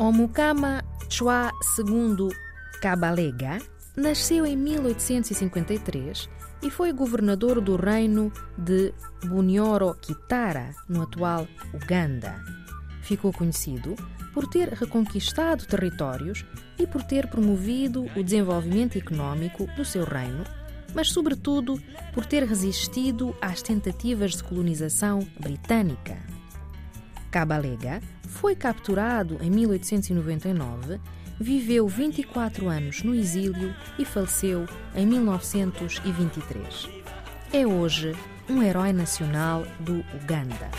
Omukama Chwa II Kabalega nasceu em 1853 e foi governador do reino de Bunyoro Kitara, no atual Uganda. Ficou conhecido por ter reconquistado territórios e por ter promovido o desenvolvimento econômico do seu reino, mas, sobretudo, por ter resistido às tentativas de colonização britânica. Kabalega foi capturado em 1899, viveu 24 anos no exílio e faleceu em 1923. É hoje um herói nacional do Uganda.